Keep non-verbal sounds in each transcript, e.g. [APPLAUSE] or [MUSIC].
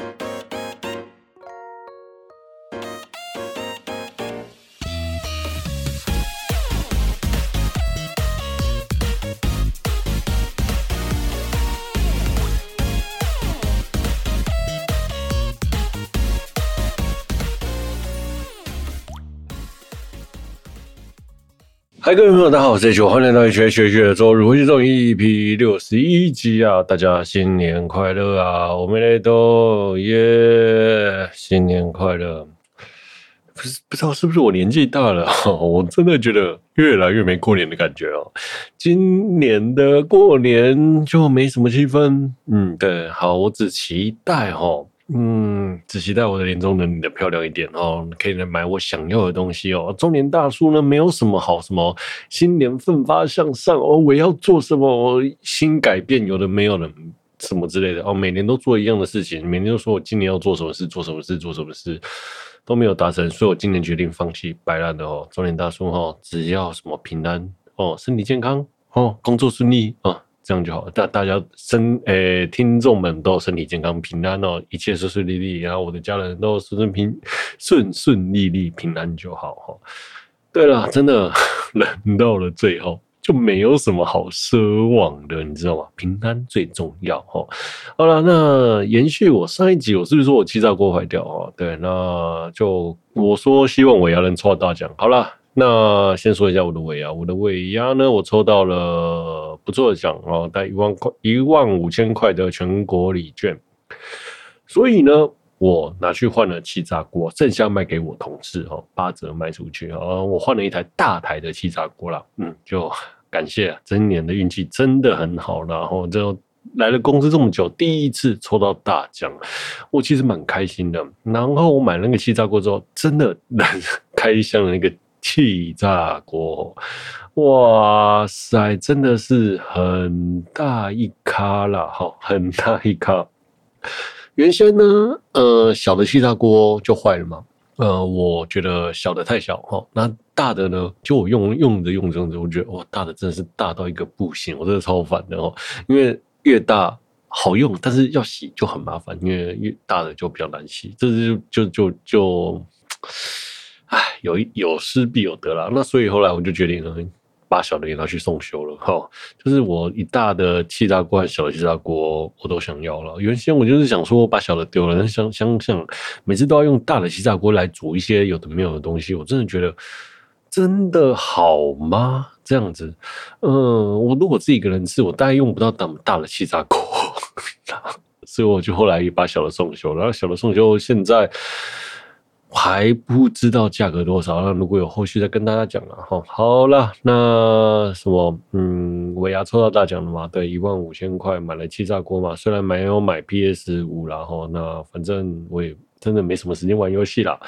ん?各位朋友，大家好，我是九欢迎来到学学学周日回去中 EP 六十一集啊！大家新年快乐啊！我们来都耶，新年快乐！不是不知道是不是我年纪大了，[LAUGHS] 我真的觉得越来越没过年的感觉哦。今年的过年就没什么气氛，嗯，对，好，我只期待哈。嗯，只期待我的年终能领得漂亮一点哦，可以来买我想要的东西哦。中年大叔呢，没有什么好什么新年奋发向上哦，我要做什么新改变，有的没有了什么之类的哦。每年都做一样的事情，每年都说我今年要做什么事，做什么事，做什么事都没有达成，所以我今年决定放弃摆烂的哦。中年大叔哈，只要什么平安哦，身体健康哦，工作顺利啊。这样就好，大大家身诶、听众们都身体健康平安哦，一切顺顺利利，然后我的家人都顺顺平 [LAUGHS] 顺顺利利平安就好哈。对了，真的 [LAUGHS] 人到了最后就没有什么好奢望的，你知道吗？平安最重要哈。好了，那延续我上一集，我是不是说我气炸锅坏掉啊？对，那就我说希望尾牙能抽到大奖。好了。那先说一下我的尾牙，我的尾牙呢，我抽到了不错的奖哦，带一万块一万五千块的全国礼券，所以呢，我拿去换了气炸锅，剩下卖给我同事哦，八折卖出去啊，我换了一台大台的气炸锅啦，嗯，就感谢今年的运气真的很好，然后就来了公司这么久，第一次抽到大奖，我其实蛮开心的。然后我买那个气炸锅之后，真的 [LAUGHS] 开箱了那个。气炸锅，哇塞，真的是很大一咖啦，哈，很大一咖。原先呢，呃，小的气炸锅就坏了嘛，呃，我觉得小的太小哈，那大的呢，就我用用着用着用着，我觉得哇，大的真的是大到一个不行，我真的超烦的哦，因为越大好用，但是要洗就很麻烦，因为越大的就比较难洗，这是就就就就。就唉，有有失必有得啦。那所以后来我就决定了，把小的也拿去送修了哈。就是我一大的气炸锅、小的气炸锅我都想要了。原先我就是想说我把小的丢了，但想想想，每次都要用大的气炸锅来煮一些有的没有的东西，我真的觉得真的好吗？这样子，嗯，我如果自己一个人吃，我大概用不到那么大的气炸锅，[LAUGHS] 所以我就后来也把小的送修，然后小的送修现在。还不知道价格多少，那如果有后续再跟大家讲了哈。好了，那什么，嗯，尾牙抽到大奖了嘛？对，一万五千块买了气炸锅嘛。虽然没有买 PS 五，然后那反正我也真的没什么时间玩游戏啦。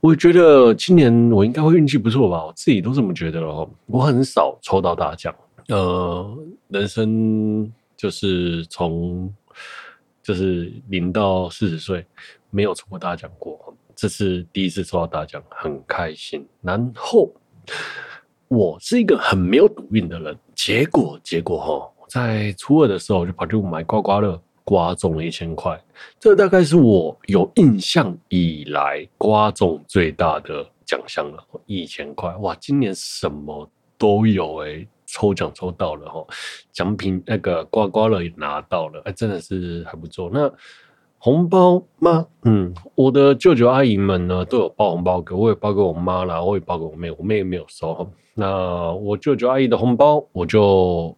我觉得今年我应该会运气不错吧，我自己都这么觉得了哈。我很少抽到大奖，呃，人生就是从就是零到四十岁没有抽过大奖过。这是第一次抽到大奖，很开心。然后我是一个很没有赌运的人，结果结果哈，在初二的时候就跑去买刮刮乐，刮中了一千块。这大概是我有印象以来刮中最大的奖项了，一千块。哇，今年什么都有哎，抽奖抽到了哈，奖品那个刮刮乐也拿到了，哎，真的是还不错。那。红包吗？嗯，我的舅舅阿姨们呢都有包红包给我，也包给我妈啦，我也包给我妹，我妹也没有收。那我舅舅阿姨的红包，我就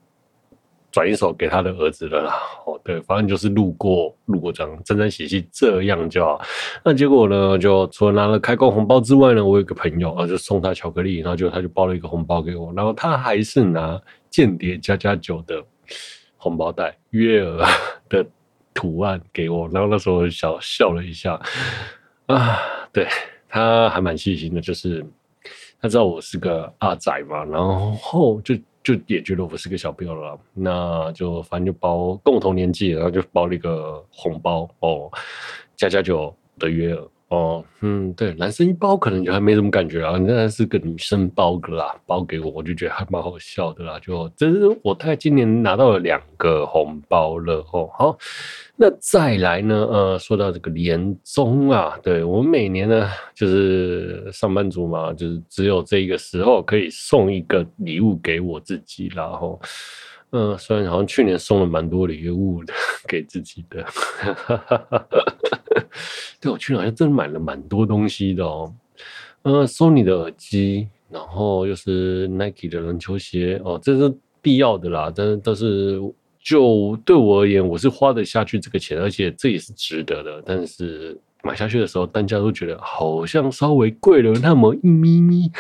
转一手给他的儿子了啦。哦，对，反正就是路过路过这样，沾沾喜气这样就好。那结果呢，就除了拿了开工红包之外呢，我有个朋友啊，就送他巧克力，然后就他就包了一个红包给我，然后他还是拿间谍加加酒的红包袋，月儿。图案给我，然后那时候我小笑了一下，啊，对，他还蛮细心的，就是他知道我是个阿仔嘛，然后就就也觉得我是个小朋友了，那就反正就包共同年纪，然后就包了一个红包哦，家家酒的约哦，嗯，对，男生一包可能就还没什么感觉啊，那是个女生包的啦，包给我，我就觉得还蛮好笑的啦。就这是我大概今年拿到了两个红包了哦。好，那再来呢？呃，说到这个年终啊，对，我们每年呢，就是上班族嘛，就是只有这个时候可以送一个礼物给我自己，然后。嗯，虽然好像去年送了蛮多礼物的 [LAUGHS] 给自己的，[LAUGHS] 对，我去年好像真的买了蛮多东西的哦。嗯，Sony 的耳机，然后又是 Nike 的篮球鞋哦，这是必要的啦。但是，但是就对我而言，我是花得下去这个钱，而且这也是值得的。但是买下去的时候，单价都觉得好像稍微贵了那么一咪咪。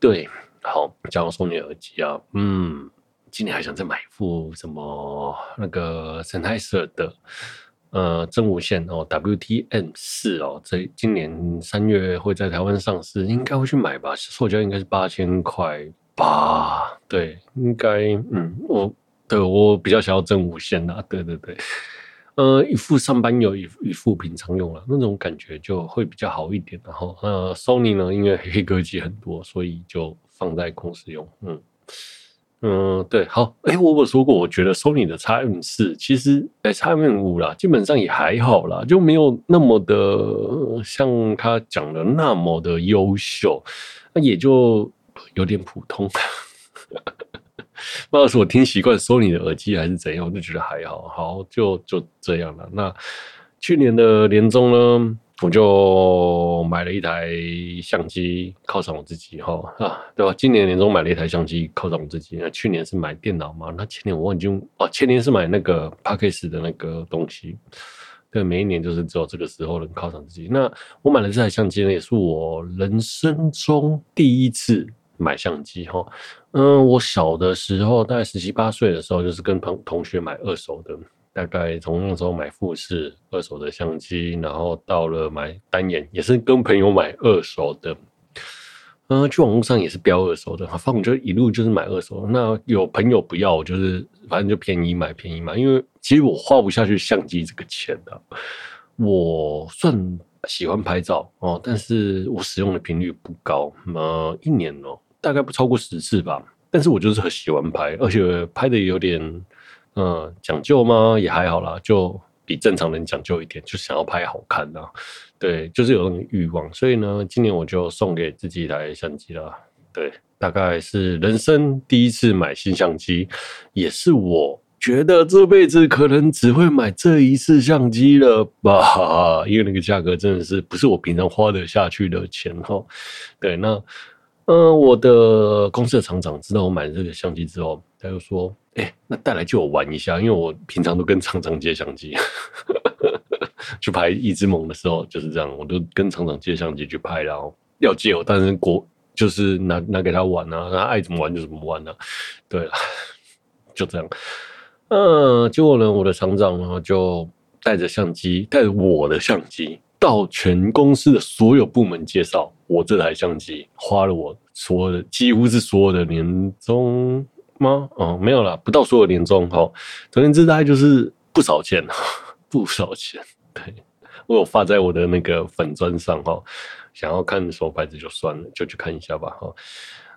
对，好，讲我送你耳机啊，嗯。今年还想再买一副什么那个 Sennheiser 的呃真无线哦，WTM 四哦，这今年三月会在台湾上市，应该会去买吧，售价应该是八千块吧，对，应该嗯，我对我比较想要真无线的，对对对，呃，一副上班用，一一副平常用了，那种感觉就会比较好一点。然后呃，Sony 呢，因为黑科技很多，所以就放在公司用，嗯。嗯，对，好，哎，我有说过，我觉得 Sony 的 XM 四其实，哎，XM 五啦，基本上也还好啦，就没有那么的像他讲的那么的优秀，那也就有点普通。[LAUGHS] 不知道是我听习惯 Sony 的耳机还是怎样，我就觉得还好，好，就就这样了。那去年的年终呢？我就买了一台相机犒赏我自己哈啊，对吧？今年年终买了一台相机犒赏我自己。那去年是买电脑嘛？那前年我已经哦，前年是买那个 Podcast 的那个东西。对，每一年就是只有这个时候能犒赏自己。那我买了这台相机呢，也是我人生中第一次买相机哈。嗯，我小的时候大概十七八岁的时候，就是跟同同学买二手的。大概从那时候买富士二手的相机，然后到了买单眼，也是跟朋友买二手的。嗯，去网络上也是标二手的，反正我就一路就是买二手。那有朋友不要，我就是反正就便宜买便宜买，因为其实我花不下去相机这个钱的。我算喜欢拍照哦，但是我使用的频率不高，呃，一年哦大概不超过十次吧。但是我就是很喜欢拍，而且拍的有点。嗯，讲究吗？也还好啦，就比正常人讲究一点，就想要拍好看呐。对，就是有那种欲望，所以呢，今年我就送给自己一台相机了。对，大概是人生第一次买新相机，也是我觉得这辈子可能只会买这一次相机了吧，[LAUGHS] 因为那个价格真的是不是我平常花得下去的钱哈。对，那嗯，我的公司的厂长知道我买了这个相机之后，他就说。哎、那带来借我玩一下，因为我平常都跟厂长借相机，[LAUGHS] 去拍《一只萌》的时候就是这样，我都跟厂长借相机去拍，然后要借我，但是国就是拿拿给他玩啊，他爱怎么玩就怎么玩啊。对了，就这样。嗯，结果呢，我的厂长呢就带着相机，带着我的相机到全公司的所有部门介绍我这台相机，花了我所有的几乎是所有的年终。吗？哦，没有啦，不到所有年终哈。总而言之，大概就是不少钱，[LAUGHS] 不少钱。对，我有发在我的那个粉砖上哈，想要看什么牌子就算了，就去看一下吧哈。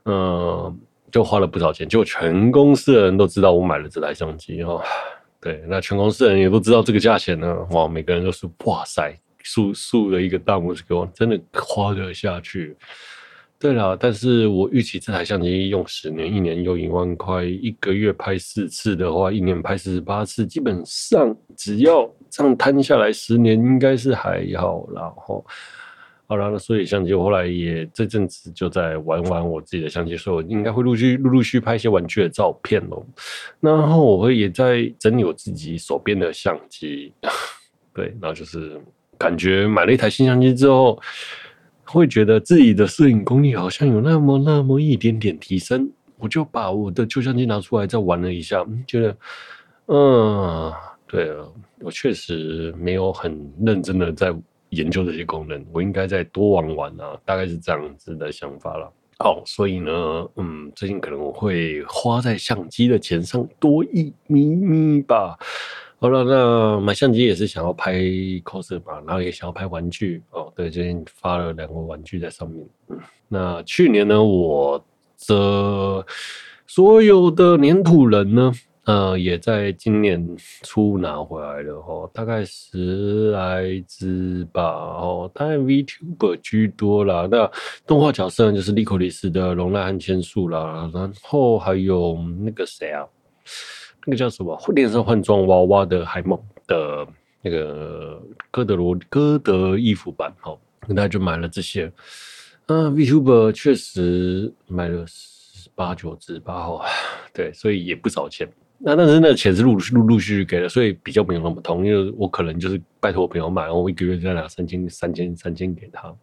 嗯，就花了不少钱，结果全公司的人都知道我买了这台相机哈。对，那全公司的人也都知道这个价钱呢。哇，每个人都是哇塞，竖竖了一个大拇指给我，真的花得下去。对了，但是我预期这台相机用十年，一年用一万块，一个月拍四次的话，一年拍四十八次，基本上只要这样摊下来，十年应该是还好啦。吼，好了，那所以相机我后来也这阵子就在玩玩我自己的相机，所以我应该会陆续陆陆续拍一些玩具的照片哦。然后我会也在整理我自己手边的相机，[LAUGHS] 对，然后就是感觉买了一台新相机之后。会觉得自己的摄影功力好像有那么那么一点点提升，我就把我的旧相机拿出来再玩了一下，觉得，嗯，对了，我确实没有很认真的在研究这些功能，我应该再多玩玩啊，大概是这样子的想法了。好，所以呢，嗯，最近可能我会花在相机的钱上多一咪咪吧。好了，那买相机也是想要拍 cos 吧，然后也想要拍玩具哦。对，最近发了两个玩具在上面。那去年呢，我的所有的黏土人呢，呃，也在今年初拿回来了哦，大概十来只吧哦，当然 VTuber 居多啦。那动画角色呢，就是莉可莉丝的龙濑和千树啦，然后还有那个谁啊，那个叫什么变身换装娃娃的海梦的。那个哥德罗哥德衣服版，哦，那他就买了这些。嗯，VTuber 确实买了十八九只吧，哦，对，所以也不少钱。那但是那钱是陆陆陆续续给的，所以比较没有那么痛，因为我可能就是拜托我朋友买，我一个月再拿三千、三千、三千给他，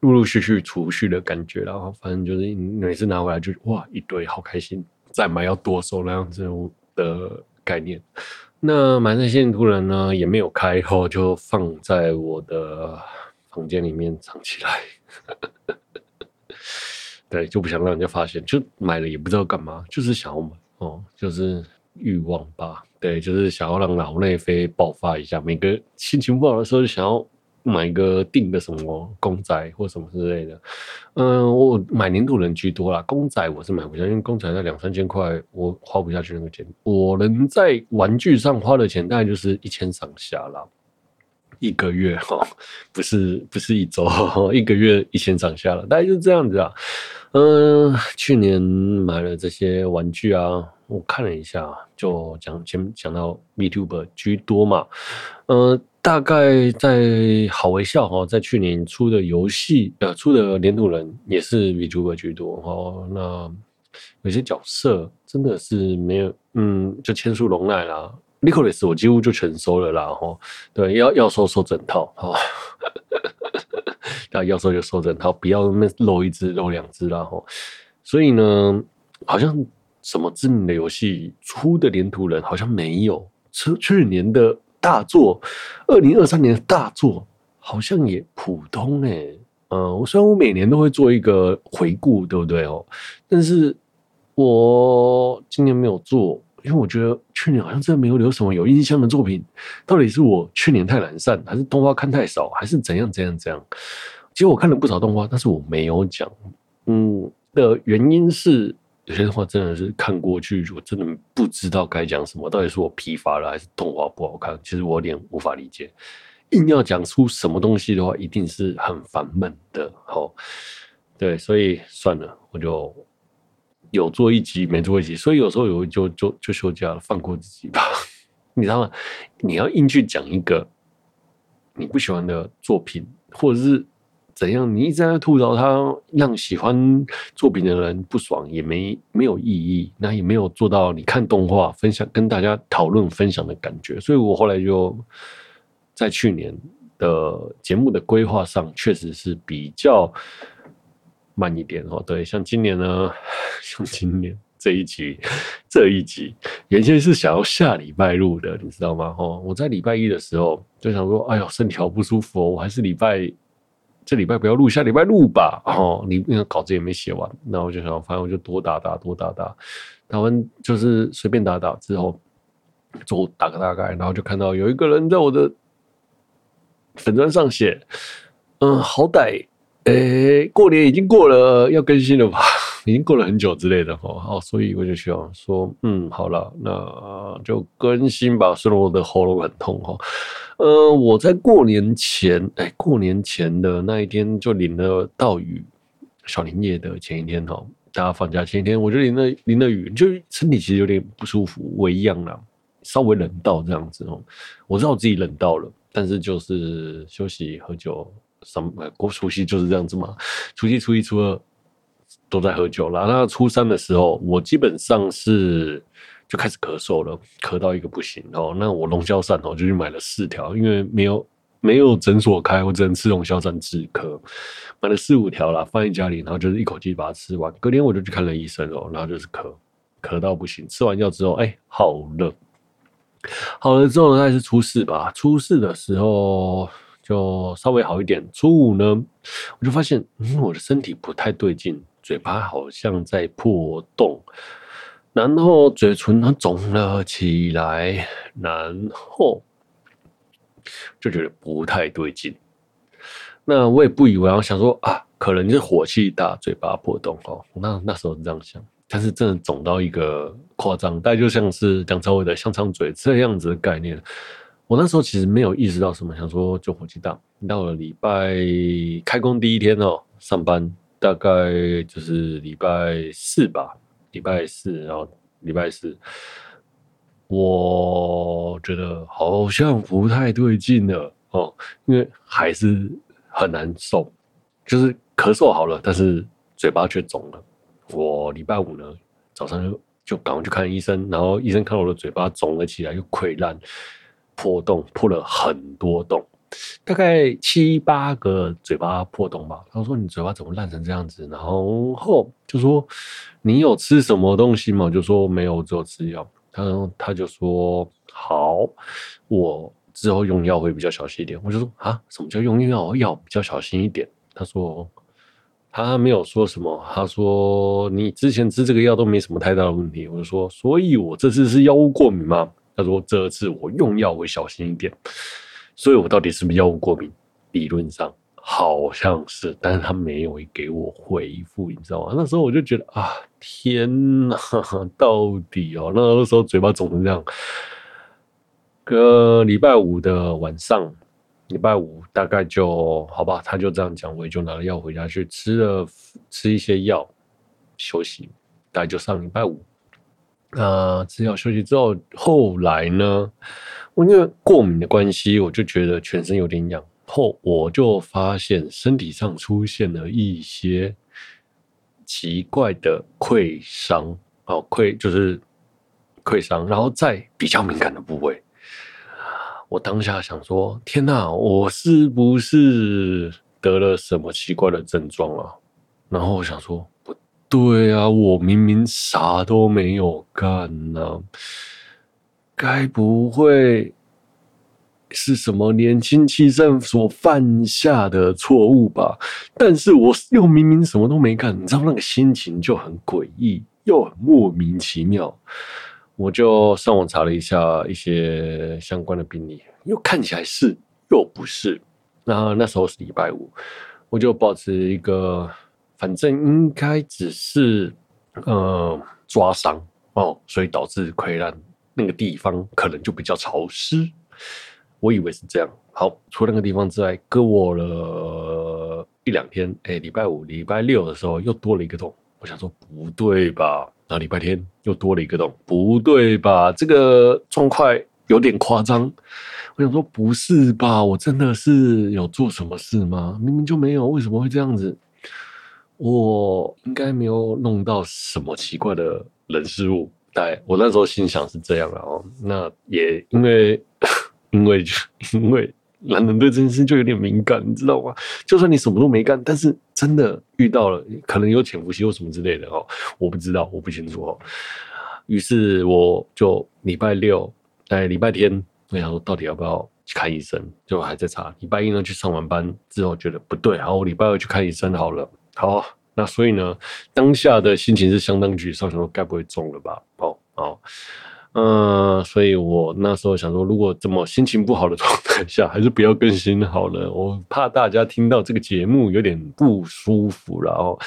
陆陆续续储蓄的感觉。然后反正就是每次拿回来就哇一堆，好开心，再买要多收那样子的概念。那买那些黏土人呢，也没有开后，就放在我的房间里面藏起来。[LAUGHS] 对，就不想让人家发现，就买了也不知道干嘛，就是想要买哦，就是欲望吧。对，就是想要让脑内啡爆发一下，每个心情不好的时候就想要。买个定的什么公仔或什么之类的，嗯，我买年度人居多啦。公仔我是买不下，因为公仔在两三千块，我花不下去那个钱。我能在玩具上花的钱大概就是一千上下啦。一个月哈，[LAUGHS] 不是不是一周，[LAUGHS] 一个月一千上下了，大概就是这样子啊。嗯，去年买了这些玩具啊，我看了一下，就讲先讲到 VTuber 居多嘛，嗯。大概在好微笑哈，在去年出的游戏呃出的黏土人也是 VTuber 居多哈。那有些角色真的是没有，嗯，就千树龙奈啦，，Nicholas 我几乎就全收了啦哈。对，要要收收整套哈，[LAUGHS] 要要收就收整套，不要那漏一只漏两只啦哈。所以呢，好像什么知名的游戏出的黏土人好像没有，去去年的。大作，二零二三年的大作好像也普通诶、嗯，我虽然我每年都会做一个回顾，对不对哦？但是我今年没有做，因为我觉得去年好像真的没有留什么有印象的作品。到底是我去年太懒散，还是动画看太少，还是怎样怎样怎样？其实我看了不少动画，但是我没有讲。嗯，的原因是。有些话真的是看过去，我真的不知道该讲什么。到底是我疲乏了，还是动画不好看？其实我有点无法理解。硬要讲出什么东西的话，一定是很烦闷的。好，对，所以算了，我就有做一集，没做一集。所以有时候有就就就休假了，放过自己吧。[LAUGHS] 你知道吗？你要硬去讲一个你不喜欢的作品，或者是。怎样？你一直在吐槽他，让喜欢作品的人不爽，也没没有意义，那也没有做到你看动画分享跟大家讨论分享的感觉。所以我后来就在去年的节目的规划上，确实是比较慢一点哦。对，像今年呢，[LAUGHS] 像今年这一集，这一集原先是想要下礼拜录的，你知道吗？哦，我在礼拜一的时候就想说，哎呦，身体好不舒服哦，我还是礼拜。这礼拜不要录，下礼拜录吧。哦，你那个稿子也没写完，那我就想，反正我就多打打，多打打，打完就是随便打打之后，就打个大概，然后就看到有一个人在我的粉专上写，嗯，好歹，诶，过年已经过了，要更新了吧？已经过了很久之类的哦，好，所以我就想说，嗯，好了，那就更新吧。虽然我的喉咙很痛哈，呃，我在过年前，哎、过年前的那一天就淋了到雨，小年夜的前一天哈，大家放假前一天，我就淋了淋了雨，就身体其实有点不舒服，微恙了，稍微冷到这样子哦。我知道我自己冷到了，但是就是休息喝酒，什么过除夕就是这样子嘛，除夕、初一、初二。都在喝酒了。那初三的时候，我基本上是就开始咳嗽了，咳到一个不行哦。那我龙消散哦，就去买了四条，因为没有没有诊所开，我只能吃龙消散止咳，买了四五条啦，放在家里，然后就是一口气把它吃完。隔天我就去看了医生哦，然后就是咳，咳到不行。吃完药之后，哎，好了，好了之后呢，大概是初四吧。初四的时候就稍微好一点。初五呢，我就发现，嗯，我的身体不太对劲。嘴巴好像在破洞，然后嘴唇它肿了起来，然后就觉得不太对劲。那我也不以为然，想说啊，可能就是火气大，嘴巴破洞哦。那那时候是这样想，但是真的肿到一个夸张，大概就像是梁朝伟的香肠嘴这样子的概念。我那时候其实没有意识到什么，想说就火气大。到了礼拜开工第一天哦，上班大概就是礼拜四吧，礼拜四，然后礼拜四，我觉得好像不太对劲了哦，因为还是很难受，就是咳嗽好了，但是嘴巴却肿了。我礼拜五呢早上就就赶快去看医生，然后医生看我的嘴巴肿了起来，又溃烂。破洞破了很多洞，大概七八个嘴巴破洞吧。他说：“你嘴巴怎么烂成这样子？”然后就说：“你有吃什么东西吗？”就说：“没有，只有吃药。”他他就说：“好，我之后用药会比较小心一点。”我就说：“啊，什么叫用药要比较小心一点？”他说：“他没有说什么。”他说：“你之前吃这个药都没什么太大的问题。”我就说：“所以我这次是药物过敏吗？”他说：“这次我用药会小心一点，所以我到底是不是药物过敏？理论上好像是，但是他没有给我回复，你知道吗？那时候我就觉得啊，天哪，到底哦，那时候嘴巴肿成这样。个礼拜五的晚上，礼拜五大概就好吧，他就这样讲，我也就拿了药回家去吃了，吃一些药休息，大概就上礼拜五。”啊，吃药休息之后，后来呢，我因为过敏的关系，我就觉得全身有点痒，后我就发现身体上出现了一些奇怪的溃伤，哦，溃就是溃伤，然后在比较敏感的部位，我当下想说：天哪，我是不是得了什么奇怪的症状啊？然后我想说。对啊，我明明啥都没有干呢，该不会是什么年轻气盛所犯下的错误吧？但是我又明明什么都没干，你知道那个心情就很诡异，又很莫名其妙。我就上网查了一下一些相关的病例，又看起来是，又不是。那那时候是礼拜五，我就保持一个。反正应该只是呃抓伤哦，所以导致溃烂，那个地方可能就比较潮湿。我以为是这样。好，除了那个地方之外，隔我了一两天，哎，礼拜五、礼拜六的时候又多了一个洞。我想说不对吧？然后礼拜天又多了一个洞，不对吧？这个状况有点夸张。我想说不是吧？我真的是有做什么事吗？明明就没有，为什么会这样子？我应该没有弄到什么奇怪的人事物，对，我那时候心想是这样的哦。那也因为，因为因为男人对这件事就有点敏感，你知道吗？就算你什么都没干，但是真的遇到了，可能有潜伏期或什么之类的哦，我不知道，我不清楚哦。于是我就礼拜六，哎，礼拜天，我想说到底要不要去看医生，就还在查。礼拜一呢，去上完班之后觉得不对，好，我礼拜二去看医生好了。好，那所以呢，当下的心情是相当沮丧，想说该不会中了吧？哦，好，嗯，所以我那时候想说，如果这么心情不好的 [LAUGHS] 状态下，还是不要更新好了，我怕大家听到这个节目有点不舒服了哦。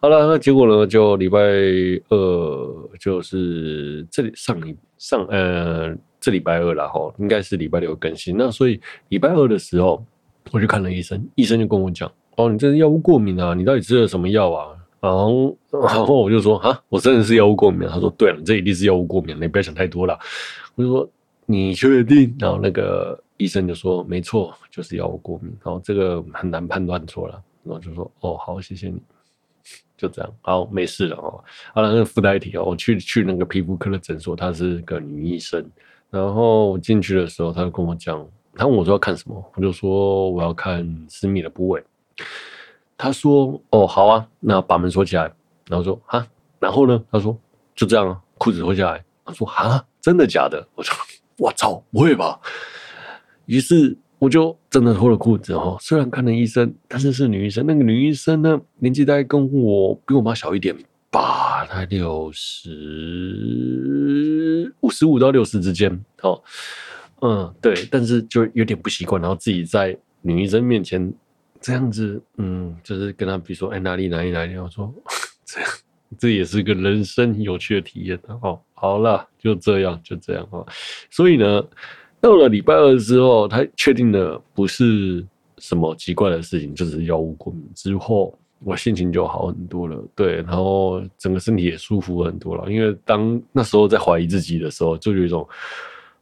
好了，那结果呢，就礼拜二就是这里上一上呃这礼拜二了哈，应该是礼拜六更新。那所以礼拜二的时候，我就看了医生，医生就跟我讲。哦，你这是药物过敏啊？你到底吃了什么药啊？然后，然后我就说啊，我真的是药物过敏。他说，对了，这一定是药物过敏，你不要想太多了。我就说，你确定？然后那个医生就说，没错，就是药物过敏。然后这个很难判断错了。然后就说，哦，好，谢谢你，就这样，好，没事了哦。好了，那个附带一提哦，我去去那个皮肤科的诊所，她是个女医生。然后我进去的时候，她就跟我讲，她问我说要看什么，我就说我要看私密的部位。他说：“哦，好啊，那把门锁起来。”然后说：“啊，然后呢？”他说：“就这样啊，裤子脱下来。”他说：“啊，真的假的？”我说：“我操，不会吧？”于是我就真的脱了裤子哦。虽然看了医生，但是是女医生。那个女医生呢，年纪大概跟我比我妈小一点吧，大概六十五十五到六十之间。哦，嗯，对，但是就有点不习惯，然后自己在女医生面前。这样子，嗯，就是跟他比如说，哎，哪里哪里哪里，我说这样，这也是个人生有趣的体验哦。好了，就这样，就这样哦。所以呢，到了礼拜二之后，他确定了不是什么奇怪的事情，就是药物过敏之后，我心情就好很多了。对，然后整个身体也舒服很多了。因为当那时候在怀疑自己的时候，就有一种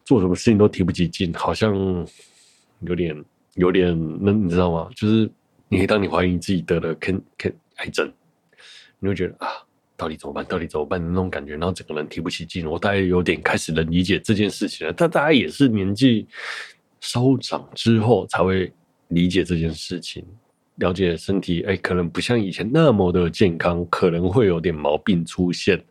做什么事情都提不起劲，好像有点。有点，那你知道吗？就是你当你怀疑自己得了肯肯癌症，你会觉得啊，到底怎么办？到底怎么办？那种感觉，然后整个人提不起劲。我大概有点开始能理解这件事情了。但大家也是年纪稍长之后才会理解这件事情，了解身体，哎，可能不像以前那么的健康，可能会有点毛病出现。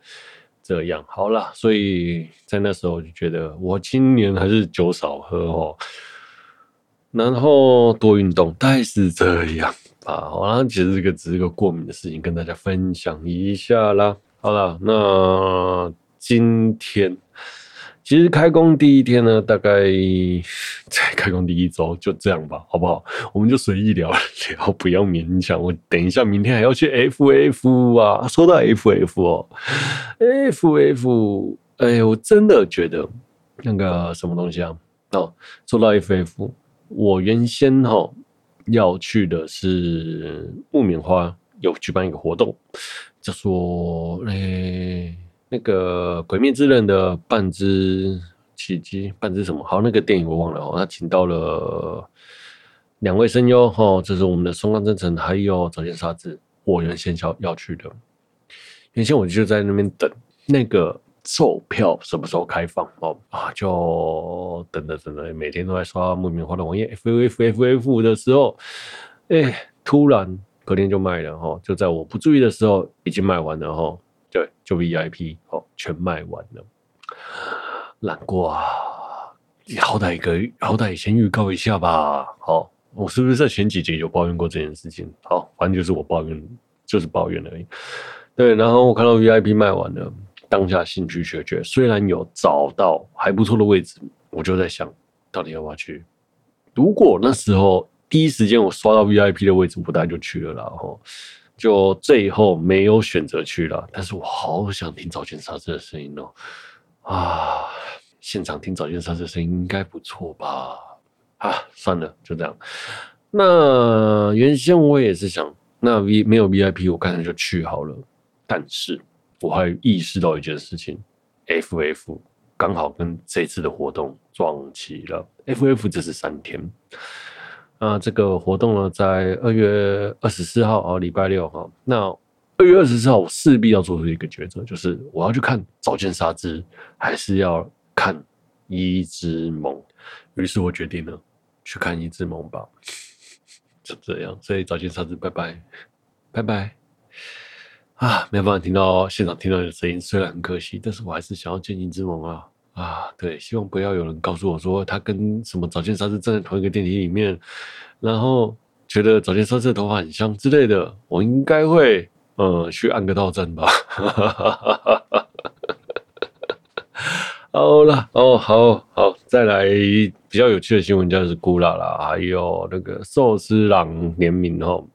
这样好了，所以在那时候我就觉得，我今年还是酒少喝哦。然后多运动，大概是这样吧。好啦，其实这个只是个过敏的事情，跟大家分享一下啦。好了，那今天其实开工第一天呢，大概 [LAUGHS] 在开工第一周，就这样吧，好不好？我们就随意聊聊，不要勉强。我等一下明天还要去 FF 啊。说到 FF 哦，FF，哎，我真的觉得那个什么东西啊？哦，说到 FF。我原先哈要去的是木棉花，有举办一个活动，叫做诶、那个《鬼灭之刃》的半之奇迹，半之什么？好，那个电影我忘了哦。他请到了两位声优哈，这是我们的松冈真澄还有早见沙织。我原先要要去的，原先我就在那边等那个。售票什么时候开放？哦啊，就等等等等，每天都在刷木棉花的网页，F F F F 的时候，哎、突然隔天就卖了哈，就在我不注意的时候已经卖完了哈，对，就 V I P 哦，全卖完了，难过啊！好歹一个，好歹先预告一下吧。好，我是不是在前几集有抱怨过这件事情？好，反正就是我抱怨，就是抱怨而已。对，然后我看到 V I P 卖完了。当下兴趣缺缺，虽然有找到还不错的位置，我就在想，到底要不要去？如果那时候第一时间我刷到 VIP 的位置，我大就去了啦。哈，就最后没有选择去了。但是我好想听早见沙织的声音哦！啊，现场听早见沙织的声音应该不错吧？啊，算了，就这样。那原先我也是想，那 V 没有 VIP，我干脆就去好了。但是。我还意识到一件事情，FF 刚好跟这次的活动撞齐了。FF 这是三天，那，这个活动呢在二月二十四号啊，礼拜六哈。那二月二十四号，我势必要做出一个抉择，就是我要去看早见沙之，还是要看伊织萌。于是我决定了去看伊织萌吧，就这样。所以早见沙之，拜拜，拜拜。啊，没有办法听到现场听到你的声音，虽然很可惜，但是我还是想要见伊织萌啊！啊，对，希望不要有人告诉我说他跟什么早见沙织站在同一个电梯里面，然后觉得早见沙织的头发很香之类的，我应该会呃去按个到站吧。[LAUGHS] 好了，哦，好好，再来比较有趣的新闻就是古拉啦，还有那个寿司郎联名哦。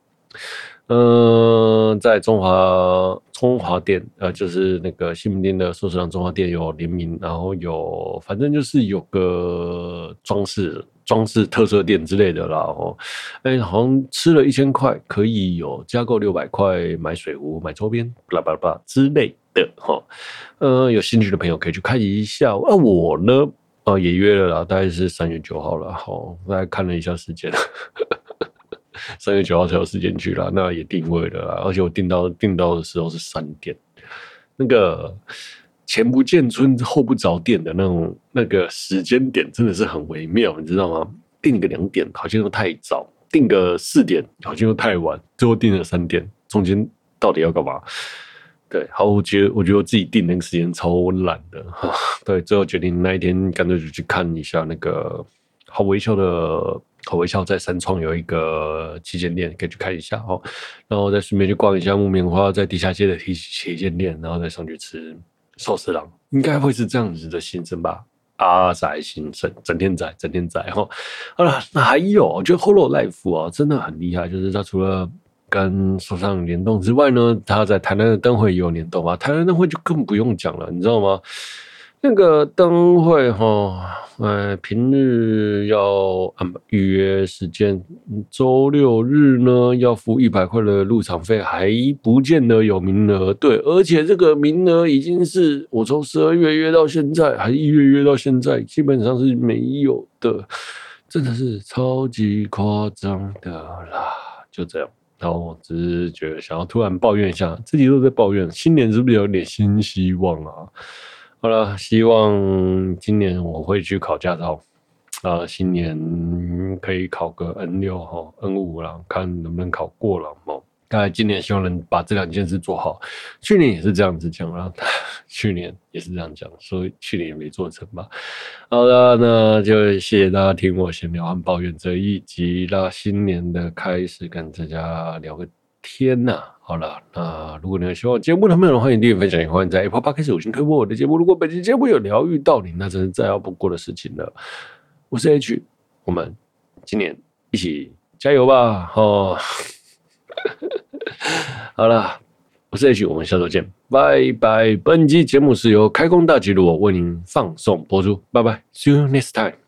嗯，在中华中华店，呃，就是那个西门町的寿司郎中华店有联名，然后有反正就是有个装饰装饰特色店之类的啦。哦，哎，好像吃了一千块可以有加购六百块买水壶、买周边，巴拉巴拉巴之类的哈。呃，有兴趣的朋友可以去看一下。啊，我呢，啊，也约了啦，大概是三月九号了。好，大概看了一下时间。三月九号才有时间去了，那也定位了啦，而且我订到订到的时候是三点，那个前不见村后不着店的那种那个时间点真的是很微妙，你知道吗？定个两点好像又太早，定个四点好像又太晚，最后定了三点，中间到底要干嘛？对，好，我觉得我觉得我自己定那个时间超懒的，[LAUGHS] 对，最后决定那一天干脆就去看一下那个好微笑的。好微笑在三创有一个旗舰店，可以去看一下哦。然后再顺便去逛一下木棉花在地下街的旗旗舰店，然后再上去吃寿司郎，应该会是这样子的行程吧？阿宅新生，整天宅，整天宅哈。好了，那还有，我觉得 Hololive 啊，真的很厉害，就是他除了跟手上联动之外呢，他在台南的灯会也有联动啊。台南灯会就更不用讲了，你知道吗？那个灯会哈，呃，平日要预约时间，周六日呢要付一百块的入场费，还不见得有名额。对，而且这个名额已经是我从十二月约到现在，还一月约到现在，基本上是没有的，真的是超级夸张的啦。就这样，然后我只是觉得想要突然抱怨一下，自己都在抱怨，新年是不是有点新希望啊？好了，希望今年我会去考驾照，啊、新年可以考个 N 六哈 N 五了，看能不能考过了嘛。大概今年希望能把这两件事做好。去年也是这样子讲，然后去年也是这样讲，所以去年也没做成吧。好了，那就谢谢大家听我闲聊和抱怨这一集啦。新年的开始，跟大家聊个天呐、啊。好了，那如果你有喜欢节目的朋友，欢迎订阅分享，也欢迎在 Apple Podcast 五星推播我的节目。如果本期节目有疗愈到你，那真是再好不过的事情了。我是 H，我们今年一起加油吧！哦，[LAUGHS] 好了，我是 H，我们下周见，拜拜。本期节目是由开工大吉的我为您放送播出，拜拜，See you next time。